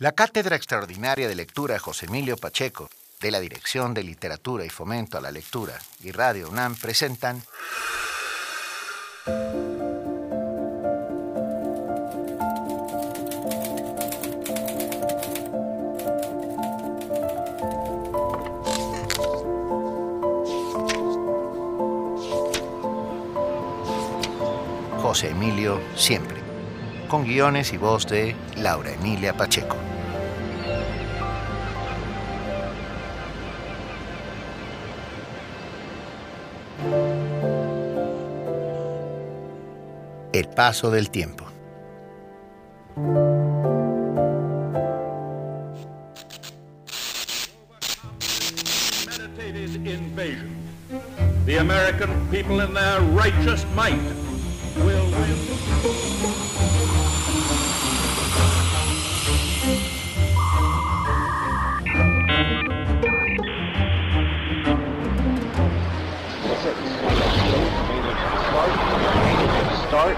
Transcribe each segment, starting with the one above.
La Cátedra Extraordinaria de Lectura José Emilio Pacheco, de la Dirección de Literatura y Fomento a la Lectura y Radio UNAM presentan José Emilio Siempre, con guiones y voz de Laura Emilia Pacheco. El paso del tiempo. The American people in their righteous might will Start.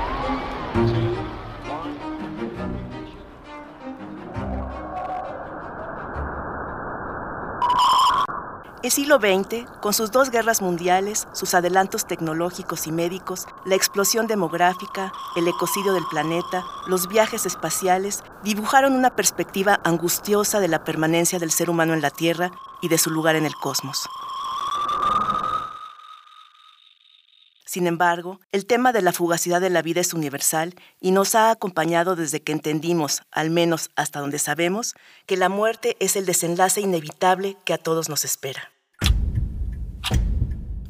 El siglo XX, con sus dos guerras mundiales, sus adelantos tecnológicos y médicos, la explosión demográfica, el ecocidio del planeta, los viajes espaciales, dibujaron una perspectiva angustiosa de la permanencia del ser humano en la Tierra y de su lugar en el cosmos. Sin embargo, el tema de la fugacidad de la vida es universal y nos ha acompañado desde que entendimos, al menos hasta donde sabemos, que la muerte es el desenlace inevitable que a todos nos espera.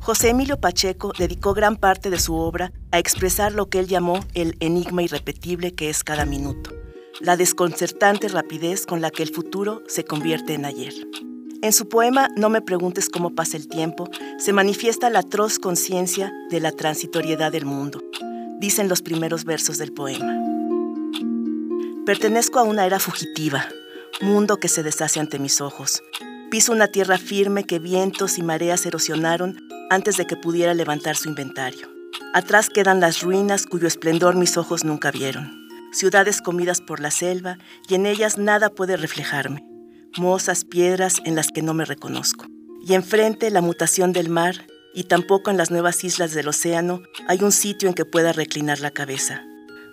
José Emilio Pacheco dedicó gran parte de su obra a expresar lo que él llamó el enigma irrepetible que es cada minuto, la desconcertante rapidez con la que el futuro se convierte en ayer. En su poema No me preguntes cómo pasa el tiempo, se manifiesta la atroz conciencia de la transitoriedad del mundo, dicen los primeros versos del poema. Pertenezco a una era fugitiva, mundo que se deshace ante mis ojos. Piso una tierra firme que vientos y mareas erosionaron antes de que pudiera levantar su inventario. Atrás quedan las ruinas cuyo esplendor mis ojos nunca vieron. Ciudades comidas por la selva y en ellas nada puede reflejarme mozas piedras en las que no me reconozco. Y enfrente la mutación del mar, y tampoco en las nuevas islas del océano hay un sitio en que pueda reclinar la cabeza.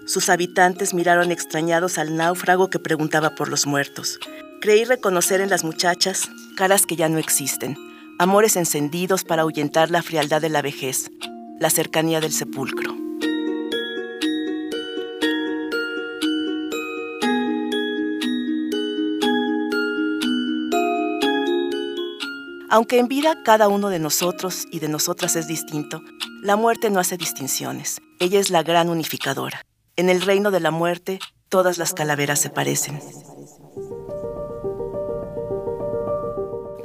Sus habitantes miraron extrañados al náufrago que preguntaba por los muertos. Creí reconocer en las muchachas caras que ya no existen, amores encendidos para ahuyentar la frialdad de la vejez, la cercanía del sepulcro. Aunque en vida cada uno de nosotros y de nosotras es distinto, la muerte no hace distinciones. Ella es la gran unificadora. En el reino de la muerte, todas las calaveras se parecen.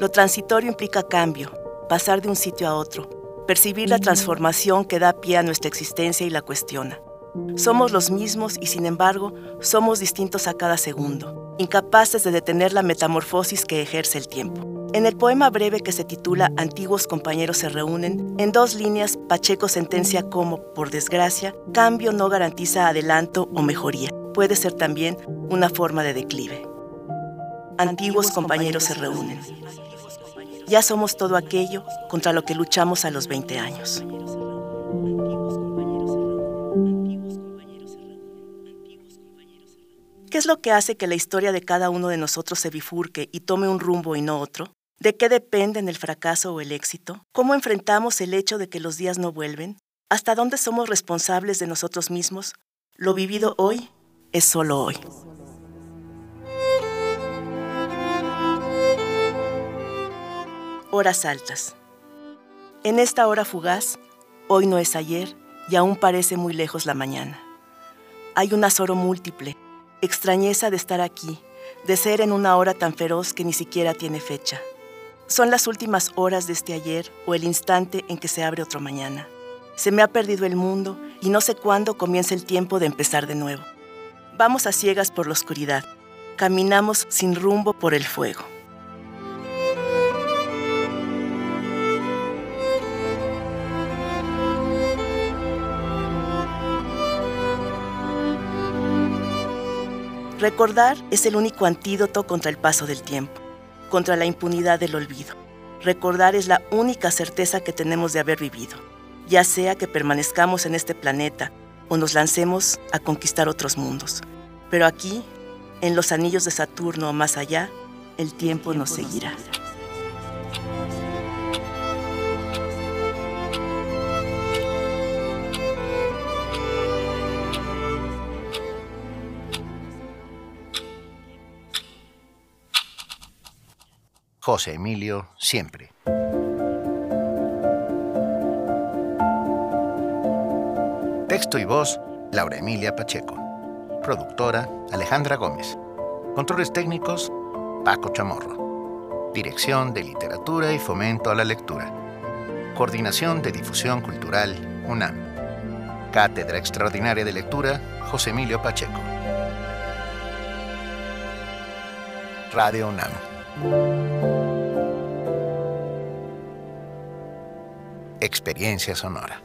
Lo transitorio implica cambio, pasar de un sitio a otro, percibir la transformación que da pie a nuestra existencia y la cuestiona. Somos los mismos y sin embargo somos distintos a cada segundo, incapaces de detener la metamorfosis que ejerce el tiempo. En el poema breve que se titula Antiguos compañeros se reúnen, en dos líneas Pacheco sentencia como, por desgracia, cambio no garantiza adelanto o mejoría. Puede ser también una forma de declive. Antiguos compañeros se reúnen. Ya somos todo aquello contra lo que luchamos a los 20 años. ¿Qué es lo que hace que la historia de cada uno de nosotros se bifurque y tome un rumbo y no otro? ¿De qué dependen el fracaso o el éxito? ¿Cómo enfrentamos el hecho de que los días no vuelven? ¿Hasta dónde somos responsables de nosotros mismos? Lo vivido hoy es solo hoy. Horas altas. En esta hora fugaz, hoy no es ayer y aún parece muy lejos la mañana. Hay un azoro múltiple, extrañeza de estar aquí, de ser en una hora tan feroz que ni siquiera tiene fecha. Son las últimas horas de este ayer o el instante en que se abre otro mañana. Se me ha perdido el mundo y no sé cuándo comienza el tiempo de empezar de nuevo. Vamos a ciegas por la oscuridad. Caminamos sin rumbo por el fuego. Recordar es el único antídoto contra el paso del tiempo, contra la impunidad del olvido. Recordar es la única certeza que tenemos de haber vivido, ya sea que permanezcamos en este planeta o nos lancemos a conquistar otros mundos. Pero aquí, en los anillos de Saturno o más allá, el tiempo, nos seguirá. José Emilio siempre. Texto y voz, Laura Emilia Pacheco. Productora, Alejandra Gómez. Controles técnicos, Paco Chamorro. Dirección de Literatura y Fomento a la Lectura. Coordinación de Difusión Cultural, UNAM. Cátedra Extraordinaria de Lectura, José Emilio Pacheco. Radio UNAM. Experiencia sonora.